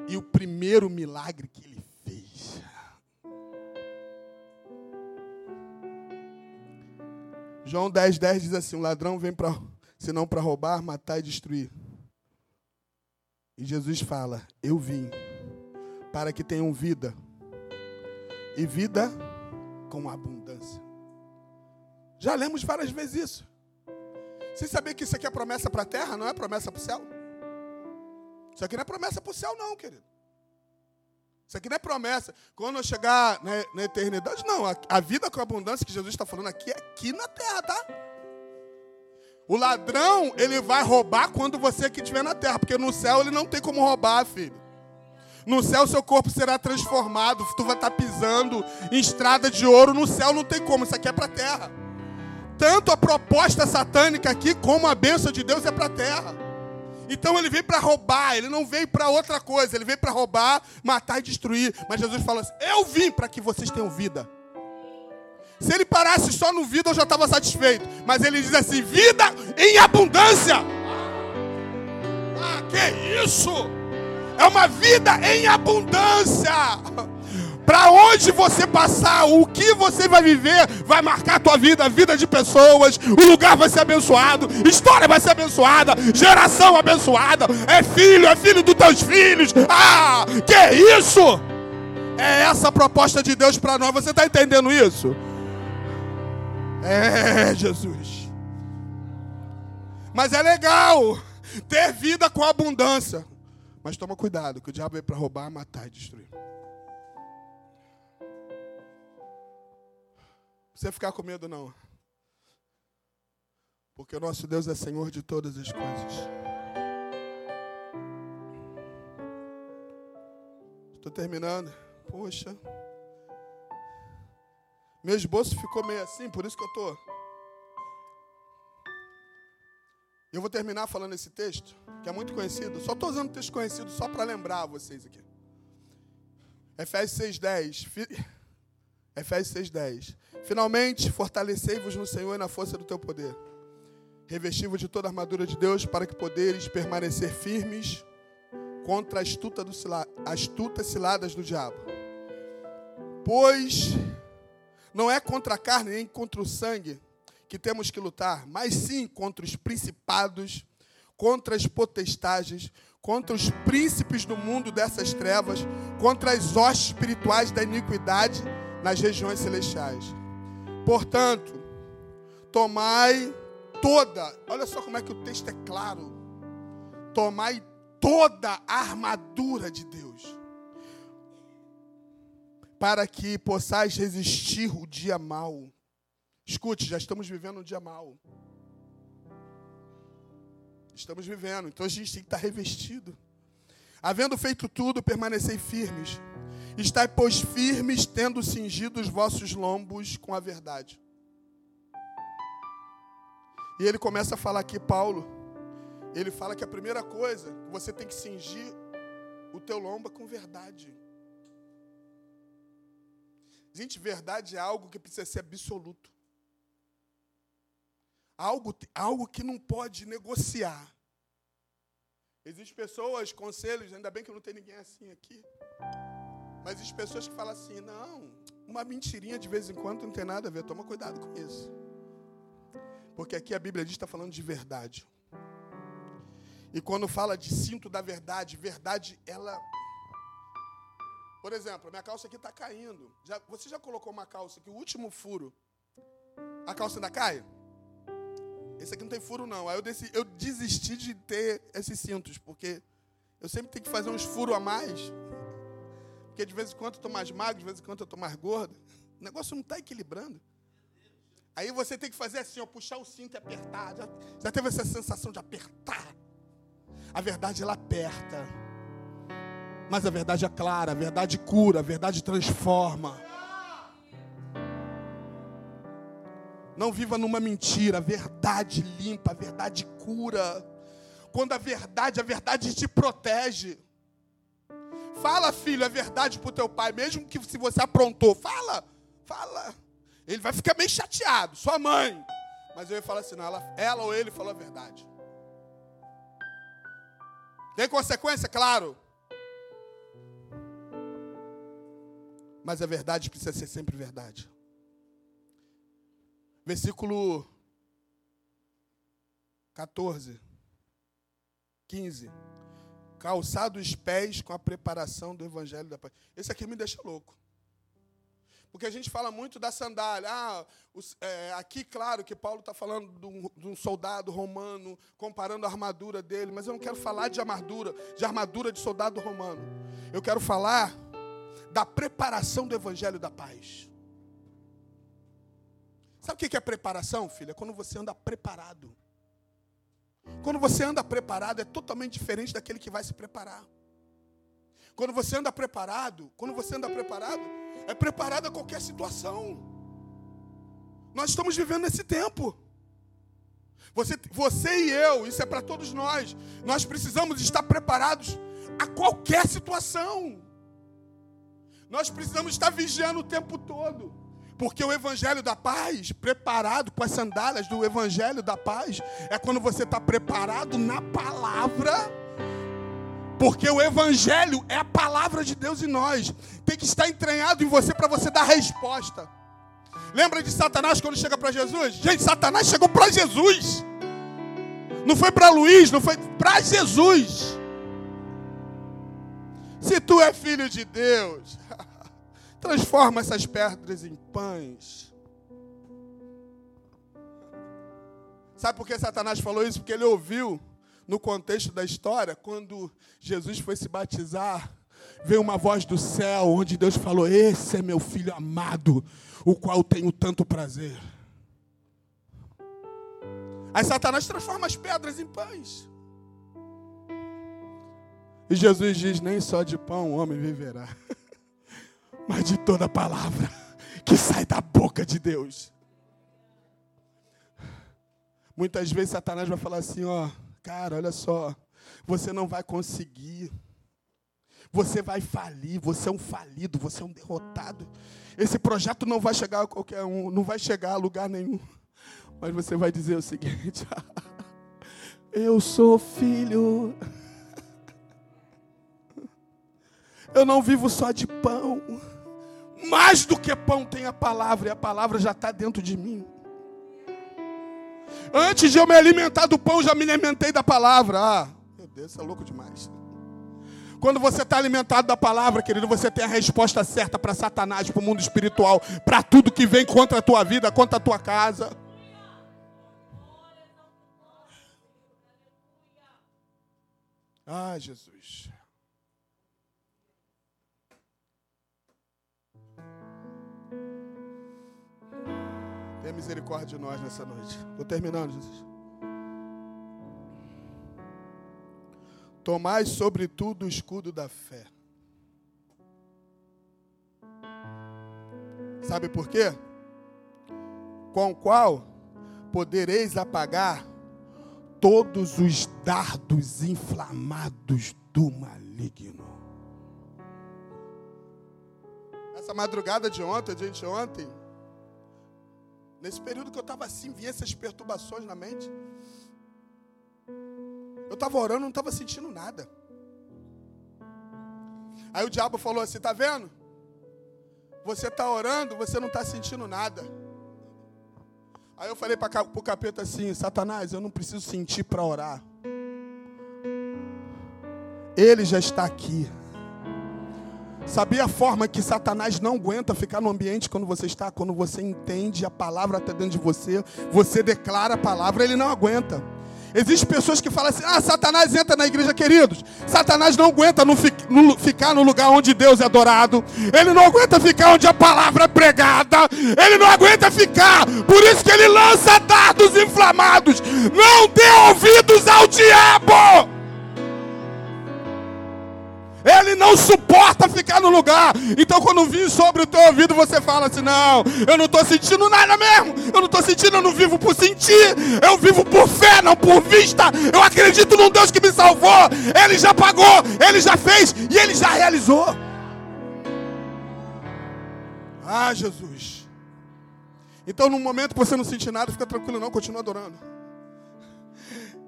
e o primeiro milagre que ele fez. João 10, 10 diz assim: o ladrão vem para senão para roubar, matar e destruir. E Jesus fala: Eu vim para que tenham vida e vida com abundância. Já lemos várias vezes isso. Você sabia que isso aqui é promessa para a terra, não é promessa para o céu? Isso aqui não é promessa para o céu, não, querido. Isso aqui não é promessa. Quando eu chegar na, na eternidade, não. A, a, vida com abundância que Jesus está falando aqui é aqui na terra, tá? O ladrão, ele vai roubar quando você aqui estiver na terra, porque no céu ele não tem como roubar, filho. No céu seu corpo será transformado, tu vai estar tá pisando em estrada de ouro. No céu não tem como, isso aqui é para a terra. Tanto a proposta satânica aqui, como a bênção de Deus é para a terra. Então ele veio para roubar, ele não veio para outra coisa, ele veio para roubar, matar e destruir. Mas Jesus fala assim: Eu vim para que vocês tenham vida Se ele parasse só no vida, eu já estava satisfeito. Mas ele diz assim: vida em abundância. Ah, que isso? É uma vida em abundância. Para onde você passar, o que você vai viver, vai marcar a tua vida, a vida de pessoas, o lugar vai ser abençoado, história vai ser abençoada, geração abençoada, é filho, é filho dos teus filhos. Ah, que isso? É essa a proposta de Deus para nós. Você está entendendo isso? É, Jesus. Mas é legal ter vida com abundância. Mas toma cuidado, que o diabo veio para roubar, matar e destruir. Você ficar com medo não. Porque o nosso Deus é Senhor de todas as coisas. Estou terminando. Poxa. Meu esboço ficou meio assim, por isso que eu estou. Eu vou terminar falando esse texto, que é muito conhecido. Só estou usando texto conhecido só para lembrar vocês aqui. Efésios 6,10. Efésios 6,10. Finalmente, fortalecei-vos no Senhor e na força do teu poder. Revesti-vos de toda a armadura de Deus para que poderes permanecer firmes contra as astutas ciladas do diabo. Pois não é contra a carne nem contra o sangue que temos que lutar, mas sim contra os principados, contra as potestades, contra os príncipes do mundo dessas trevas, contra as hostes espirituais da iniquidade nas regiões celestiais. Portanto, tomai toda, olha só como é que o texto é claro. Tomai toda a armadura de Deus, para que possais resistir o dia mau. Escute, já estamos vivendo um dia mau. Estamos vivendo, então a gente tem que estar revestido. Havendo feito tudo, permanecei firmes Estai, pois, firmes, tendo cingido os vossos lombos com a verdade. E ele começa a falar aqui, Paulo. Ele fala que a primeira coisa, você tem que cingir o teu lombo com verdade. Gente, verdade é algo que precisa ser absoluto. Algo, algo que não pode negociar. Existem pessoas, conselhos, ainda bem que não tem ninguém assim aqui. Mas as pessoas que falam assim, não, uma mentirinha de vez em quando não tem nada a ver, toma cuidado com isso. Porque aqui a Bíblia diz está falando de verdade. E quando fala de cinto da verdade, verdade, ela. Por exemplo, minha calça aqui está caindo. Já, você já colocou uma calça que o último furo, a calça ainda cai? Esse aqui não tem furo, não. Aí eu, desisti, eu desisti de ter esses cintos, porque eu sempre tenho que fazer uns furos a mais. Porque de vez em quando eu estou mais magro, de vez em quando eu estou mais gordo. O negócio não está equilibrando. Aí você tem que fazer assim, ó, puxar o cinto e apertar. Já, já teve essa sensação de apertar? A verdade ela aperta. Mas a verdade é clara, a verdade cura, a verdade transforma. Não viva numa mentira, a verdade limpa, a verdade cura. Quando a verdade, a verdade te protege. Fala, filho, a verdade para o teu pai, mesmo que se você aprontou. Fala, fala. Ele vai ficar meio chateado, sua mãe. Mas eu ia falar assim, não, ela, ela ou ele falou a verdade. Tem consequência? Claro. Mas a verdade precisa ser sempre verdade. Versículo 14, 15 calçado os pés com a preparação do evangelho da paz. Esse aqui me deixa louco. Porque a gente fala muito da sandália. Ah, os, é, aqui, claro, que Paulo está falando de um, de um, soldado romano, comparando a armadura dele, mas eu não quero falar de armadura, de armadura de soldado romano. Eu quero falar da preparação do evangelho da paz. Sabe o que é preparação, filha? É quando você anda preparado. Quando você anda preparado, é totalmente diferente daquele que vai se preparar. Quando você anda preparado, quando você anda preparado, é preparado a qualquer situação. Nós estamos vivendo nesse tempo. Você, você e eu, isso é para todos nós. Nós precisamos estar preparados a qualquer situação. Nós precisamos estar vigiando o tempo todo. Porque o evangelho da paz, preparado com as sandálias do evangelho da paz, é quando você está preparado na palavra. Porque o evangelho é a palavra de Deus em nós. Tem que estar entranhado em você para você dar resposta. Lembra de Satanás quando chega para Jesus? Gente, Satanás chegou para Jesus. Não foi para Luiz, não foi para Jesus. Se tu é filho de Deus, transforma essas pedras em pães. Sabe por que Satanás falou isso? Porque ele ouviu no contexto da história, quando Jesus foi se batizar, veio uma voz do céu onde Deus falou: Esse é meu filho amado, o qual tenho tanto prazer. Aí Satanás transforma as pedras em pães. E Jesus diz: Nem só de pão o homem viverá, mas de toda palavra que sai da boca de Deus. Muitas vezes Satanás vai falar assim: Ó, cara, olha só, você não vai conseguir. Você vai falir, você é um falido, você é um derrotado. Esse projeto não vai chegar a qualquer um, não vai chegar a lugar nenhum. Mas você vai dizer o seguinte: Eu sou filho. Eu não vivo só de pão. Mais do que pão tem a palavra, e a palavra já está dentro de mim. Antes de eu me alimentar do pão, já me alimentei da palavra. Ah, meu Deus, isso é louco demais. Quando você está alimentado da palavra, querido, você tem a resposta certa para Satanás, para o mundo espiritual, para tudo que vem contra a tua vida, contra a tua casa. Ah, Jesus. Tenha misericórdia de nós nessa noite. Estou terminando, Jesus. Tomai sobretudo o escudo da fé. Sabe por quê? Com o qual podereis apagar todos os dardos inflamados do maligno. Essa madrugada de ontem, de ontem, nesse período que eu estava assim, vinha essas perturbações na mente. Eu estava orando, não estava sentindo nada. Aí o diabo falou assim: tá vendo? Você está orando, você não está sentindo nada. Aí eu falei para o capeta assim: Satanás, eu não preciso sentir para orar. Ele já está aqui. Sabia a forma que Satanás não aguenta ficar no ambiente quando você está? Quando você entende a palavra está dentro de você, você declara a palavra, ele não aguenta. Existem pessoas que falam assim: ah, Satanás entra na igreja, queridos. Satanás não aguenta no, no, ficar no lugar onde Deus é adorado. Ele não aguenta ficar onde a palavra é pregada. Ele não aguenta ficar. Por isso que ele lança dardos inflamados. Não dê ouvidos ao diabo. Ele não suporta ficar no lugar. Então, quando vir sobre o teu ouvido, você fala assim: Não, eu não estou sentindo nada mesmo. Eu não estou sentindo, eu não vivo por sentir. Eu vivo por fé, não por vista. Eu acredito num Deus que me salvou. Ele já pagou, ele já fez e ele já realizou. Ah, Jesus. Então, no momento que você não sentir nada, fica tranquilo, não, continua adorando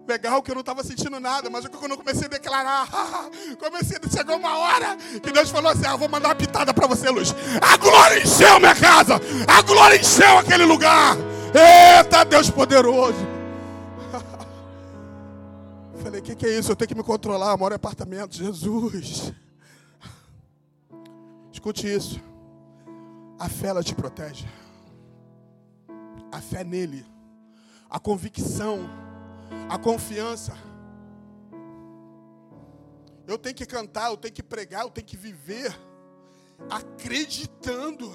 legal que eu não estava sentindo nada, mas quando eu comecei a declarar, comecei, chegou uma hora que Deus falou assim: ah, vou mandar uma pitada para você, Luz. A glória encheu minha casa, a glória encheu aquele lugar. Eita, Deus poderoso. Falei, o que, que é isso? Eu tenho que me controlar, eu moro em apartamento. Jesus. Escute isso. A fé ela te protege. A fé nele. A convicção a confiança. Eu tenho que cantar, eu tenho que pregar, eu tenho que viver acreditando.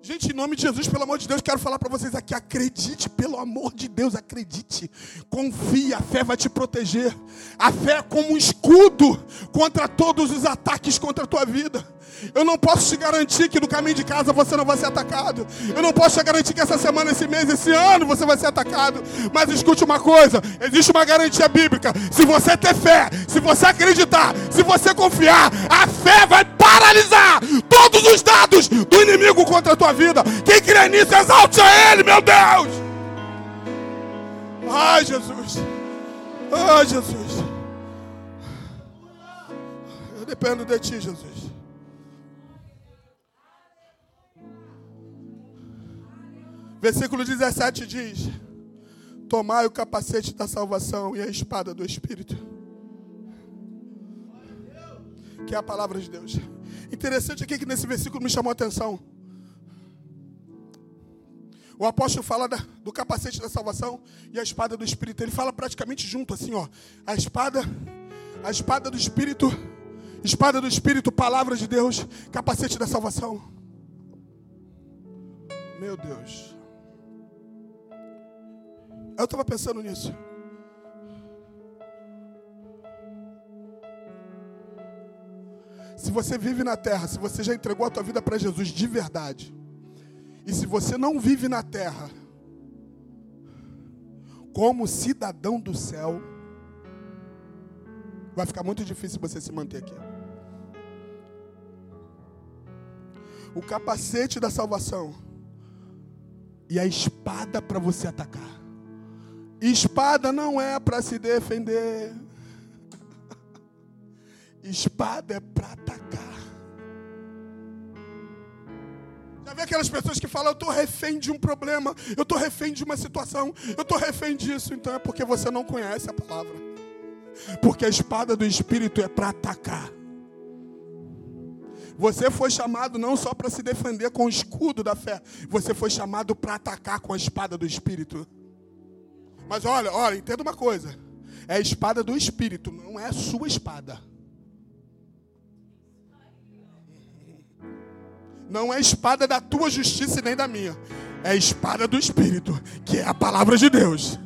Gente, em nome de Jesus, pelo amor de Deus, quero falar para vocês aqui: acredite, pelo amor de Deus, acredite. Confie, a fé vai te proteger. A fé é como um escudo contra todos os ataques contra a tua vida. Eu não posso te garantir que no caminho de casa você não vai ser atacado. Eu não posso te garantir que essa semana, esse mês, esse ano você vai ser atacado. Mas escute uma coisa: existe uma garantia bíblica. Se você ter fé, se você acreditar, se você confiar, a fé vai paralisar todos os dados do inimigo contra a tua tua vida. Quem crê nisso, exalte a Ele, meu Deus. Ai, Jesus. Ai, Jesus. Eu dependo de Ti, Jesus. Versículo 17 diz: Tomai o capacete da salvação e a espada do Espírito. Que é a palavra de Deus. Interessante aqui que nesse versículo me chamou a atenção. O apóstolo fala da, do capacete da salvação e a espada do Espírito. Ele fala praticamente junto, assim, ó. A espada, a espada do Espírito, espada do Espírito, palavra de Deus, capacete da salvação. Meu Deus. Eu estava pensando nisso. Se você vive na terra, se você já entregou a tua vida para Jesus de verdade, e se você não vive na terra como cidadão do céu, vai ficar muito difícil você se manter aqui. O capacete da salvação e a espada para você atacar. Espada não é para se defender. Espada é para atacar. Vê aquelas pessoas que falam, eu estou refém de um problema, eu estou refém de uma situação, eu estou refém disso. Então é porque você não conhece a palavra. Porque a espada do Espírito é para atacar. Você foi chamado não só para se defender com o escudo da fé, você foi chamado para atacar com a espada do Espírito. Mas olha, olha, entenda uma coisa. É a espada do Espírito, não é a sua espada. Não é espada da tua justiça e nem da minha. É espada do Espírito, que é a palavra de Deus.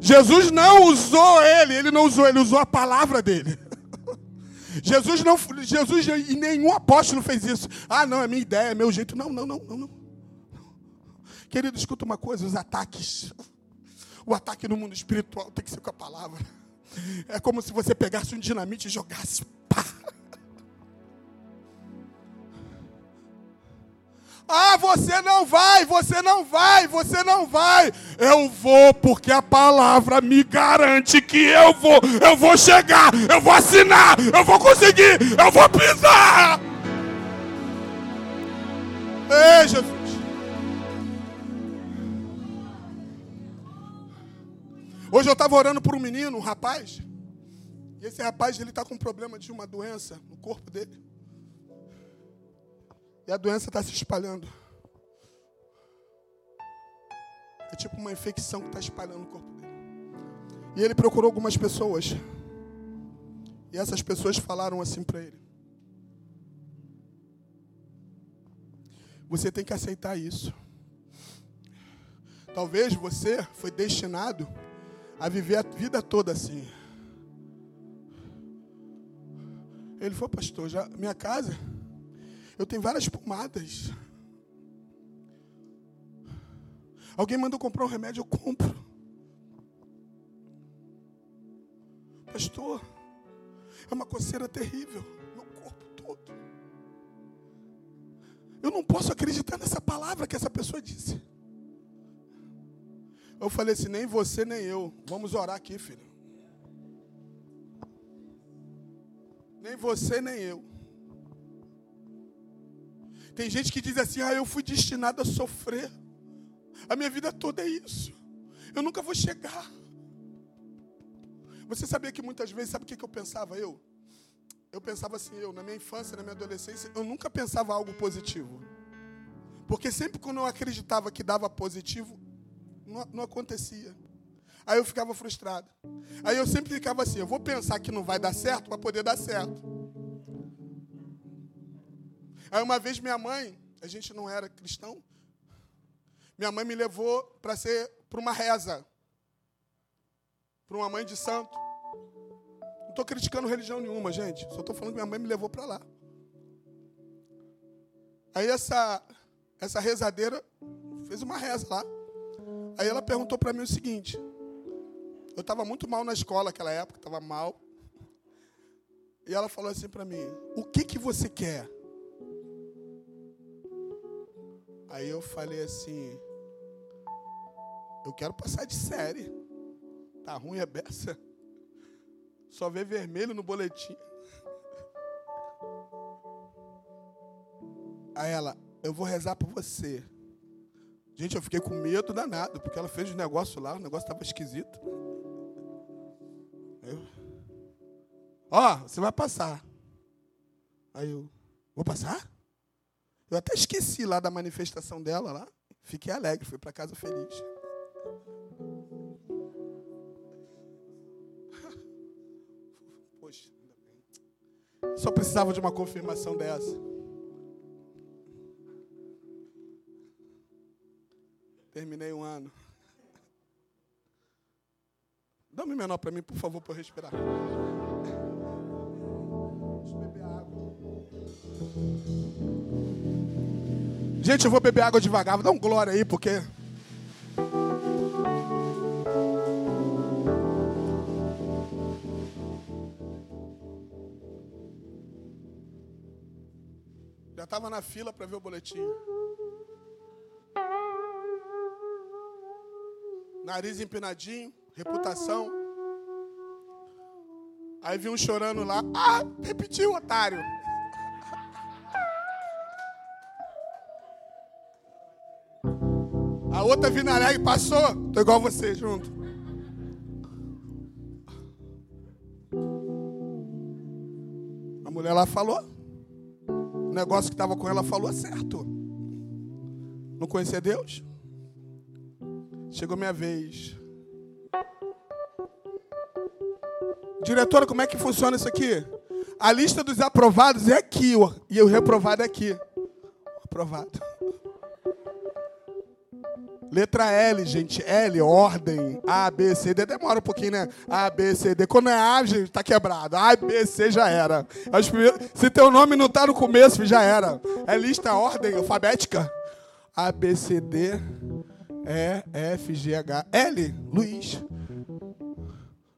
Jesus não usou ele, ele não usou, ele usou a palavra dele. Jesus não, Jesus e nenhum apóstolo fez isso. Ah, não, é minha ideia, é meu jeito. Não, não, não, não. Querido, escuta uma coisa, os ataques o ataque no mundo espiritual tem que ser com a palavra. É como se você pegasse um dinamite e jogasse. Ah, você não vai, você não vai, você não vai. Eu vou porque a palavra me garante que eu vou, eu vou chegar, eu vou assinar, eu vou conseguir, eu vou pisar. Ei, Jesus. Hoje eu estava orando por um menino, um rapaz. E esse rapaz ele está com um problema de uma doença no corpo dele. E a doença está se espalhando. É tipo uma infecção que está espalhando no corpo dele. E ele procurou algumas pessoas. E essas pessoas falaram assim para ele: Você tem que aceitar isso. Talvez você foi destinado a viver a vida toda assim. Ele falou, pastor, já minha casa, eu tenho várias pomadas. Alguém mandou comprar um remédio, eu compro. Pastor, é uma coceira terrível no corpo todo. Eu não posso acreditar nessa palavra que essa pessoa disse. Eu falei assim: nem você nem eu. Vamos orar aqui, filho. Nem você nem eu. Tem gente que diz assim: ah, eu fui destinado a sofrer. A minha vida toda é isso. Eu nunca vou chegar. Você sabia que muitas vezes, sabe o que eu pensava? Eu? Eu pensava assim, eu, na minha infância, na minha adolescência, eu nunca pensava algo positivo. Porque sempre quando eu acreditava que dava positivo, não, não acontecia. Aí eu ficava frustrado. Aí eu sempre ficava assim: eu vou pensar que não vai dar certo para poder dar certo. Aí uma vez minha mãe, a gente não era cristão, minha mãe me levou para ser para uma reza, para uma mãe de santo. Não estou criticando religião nenhuma, gente. Só estou falando que minha mãe me levou para lá. Aí essa essa rezadeira fez uma reza lá. Aí ela perguntou para mim o seguinte: eu estava muito mal na escola naquela época, estava mal. E ela falou assim para mim: O que que você quer? Aí eu falei assim: Eu quero passar de série. Tá ruim a beça? Só vê vermelho no boletim. Aí ela, eu vou rezar por você. Gente, eu fiquei com medo danado, porque ela fez os negócios lá, o negócio estava esquisito. Ó, oh, você vai passar. Aí eu, vou passar? Eu até esqueci lá da manifestação dela lá. Fiquei alegre, fui para casa feliz. Poxa, Só precisava de uma confirmação dessa. Terminei um ano. Dá um menor para mim, por favor, para eu respirar. Gente, eu vou beber água devagar. Dá um glória aí, porque. Já estava na fila para ver o boletim. Nariz empinadinho, reputação. Aí vi um chorando lá. Ah, repetiu, otário. A outra e passou. Tô igual você, junto. A mulher lá falou. O negócio que estava com ela falou certo. Não conhecia Deus? Chegou minha vez. Diretora, como é que funciona isso aqui? A lista dos aprovados é aqui, ó, e o reprovado é aqui. Aprovado. Letra L, gente. L, ordem. A, B, C, D. Demora um pouquinho, né? A, B, C, D. Quando é A, gente, tá quebrado. A, B, C já era. Se teu nome não tá no começo, já era. É lista, ordem alfabética. A, B, C, D. E, F, G, H. L, Luiz.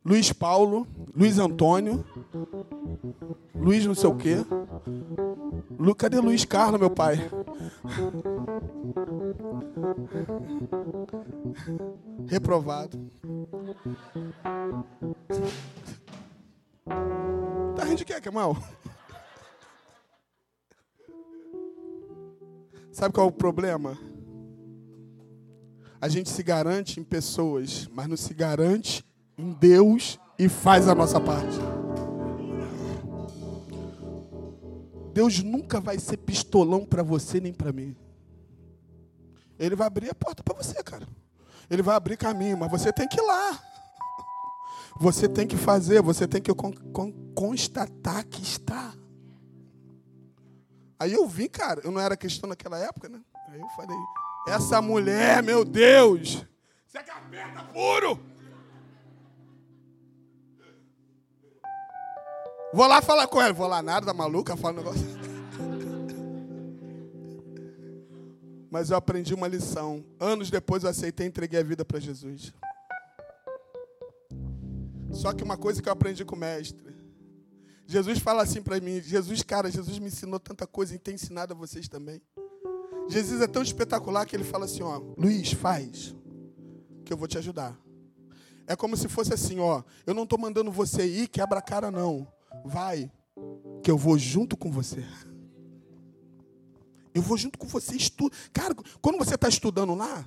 Luiz Paulo. Luiz Antônio. Luiz não sei o quê. Cadê Luiz Carlos, meu pai? Reprovado. Tá rindo de quê, Kemal? Sabe qual é o problema? A gente se garante em pessoas, mas não se garante em Deus e faz a nossa parte. Deus nunca vai ser pistolão para você nem para mim. Ele vai abrir a porta para você, cara. Ele vai abrir caminho, mas você tem que ir lá. Você tem que fazer, você tem que con con constatar que está. Aí eu vi, cara, eu não era cristão naquela época, né? Aí eu falei, essa mulher, meu Deus, você é capeta puro. Vou lá falar com ela. Vou lá nada, da maluca, fala um negócio. Mas eu aprendi uma lição. Anos depois eu aceitei e entreguei a vida para Jesus. Só que uma coisa que eu aprendi com o mestre. Jesus fala assim para mim, Jesus, cara, Jesus me ensinou tanta coisa e tem ensinado a vocês também. Jesus é tão espetacular que ele fala assim, ó, Luiz, faz, que eu vou te ajudar. É como se fosse assim, ó, eu não estou mandando você ir, quebra a cara não. Vai, que eu vou junto com você. Eu vou junto com você, estudo. Cara, quando você está estudando lá,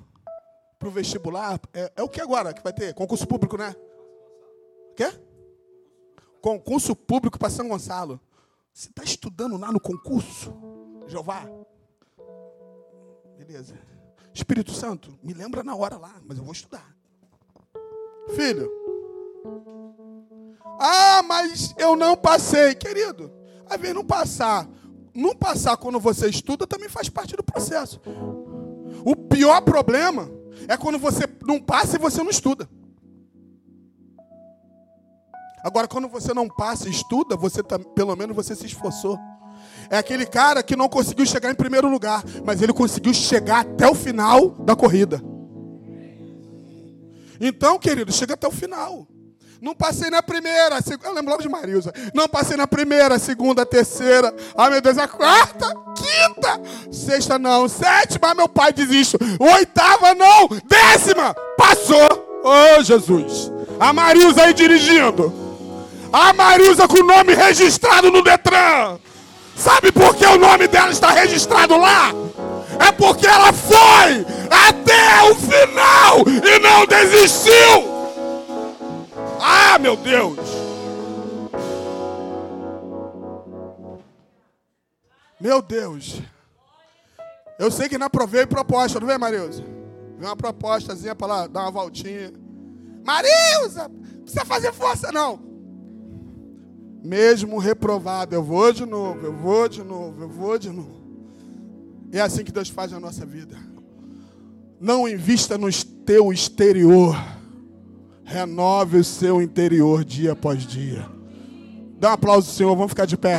para o vestibular, é, é, o que agora que vai ter? Concurso público, né? Quê? Concurso público para São Gonçalo. Você está estudando lá no concurso? Jeová? Beleza. Espírito Santo, me lembra na hora lá, mas eu vou estudar. Filho, ah, mas eu não passei. Querido, às vezes não passar. Não passar quando você estuda também faz parte do processo. O pior problema é quando você não passa e você não estuda. Agora, quando você não passa e estuda, você tá, pelo menos você se esforçou. É aquele cara que não conseguiu chegar em primeiro lugar, mas ele conseguiu chegar até o final da corrida. Então, querido, chega até o final. Não passei na primeira, eu lembro logo de Marilza. Não passei na primeira, segunda, terceira. Ai meu Deus, a quarta, Quinta. Sexta não. Sétima, meu pai desiste. Oitava não. Décima. Passou. Ô oh, Jesus. A Marilza aí dirigindo. A Marilza com o nome registrado no Detran. Sabe por que o nome dela está registrado lá? É porque ela foi até o final e não desistiu. Ah, meu Deus! Meu Deus! Eu sei que na veio proposta, não vem, Marilza? Vem uma propostazinha para lá dar uma voltinha. Marilza, precisa fazer força, não. Mesmo reprovado, eu vou de novo, eu vou de novo, eu vou de novo. É assim que Deus faz na nossa vida. Não invista no teu exterior. Renove o seu interior dia após dia. Dá um aplauso, Senhor. Vamos ficar de pé.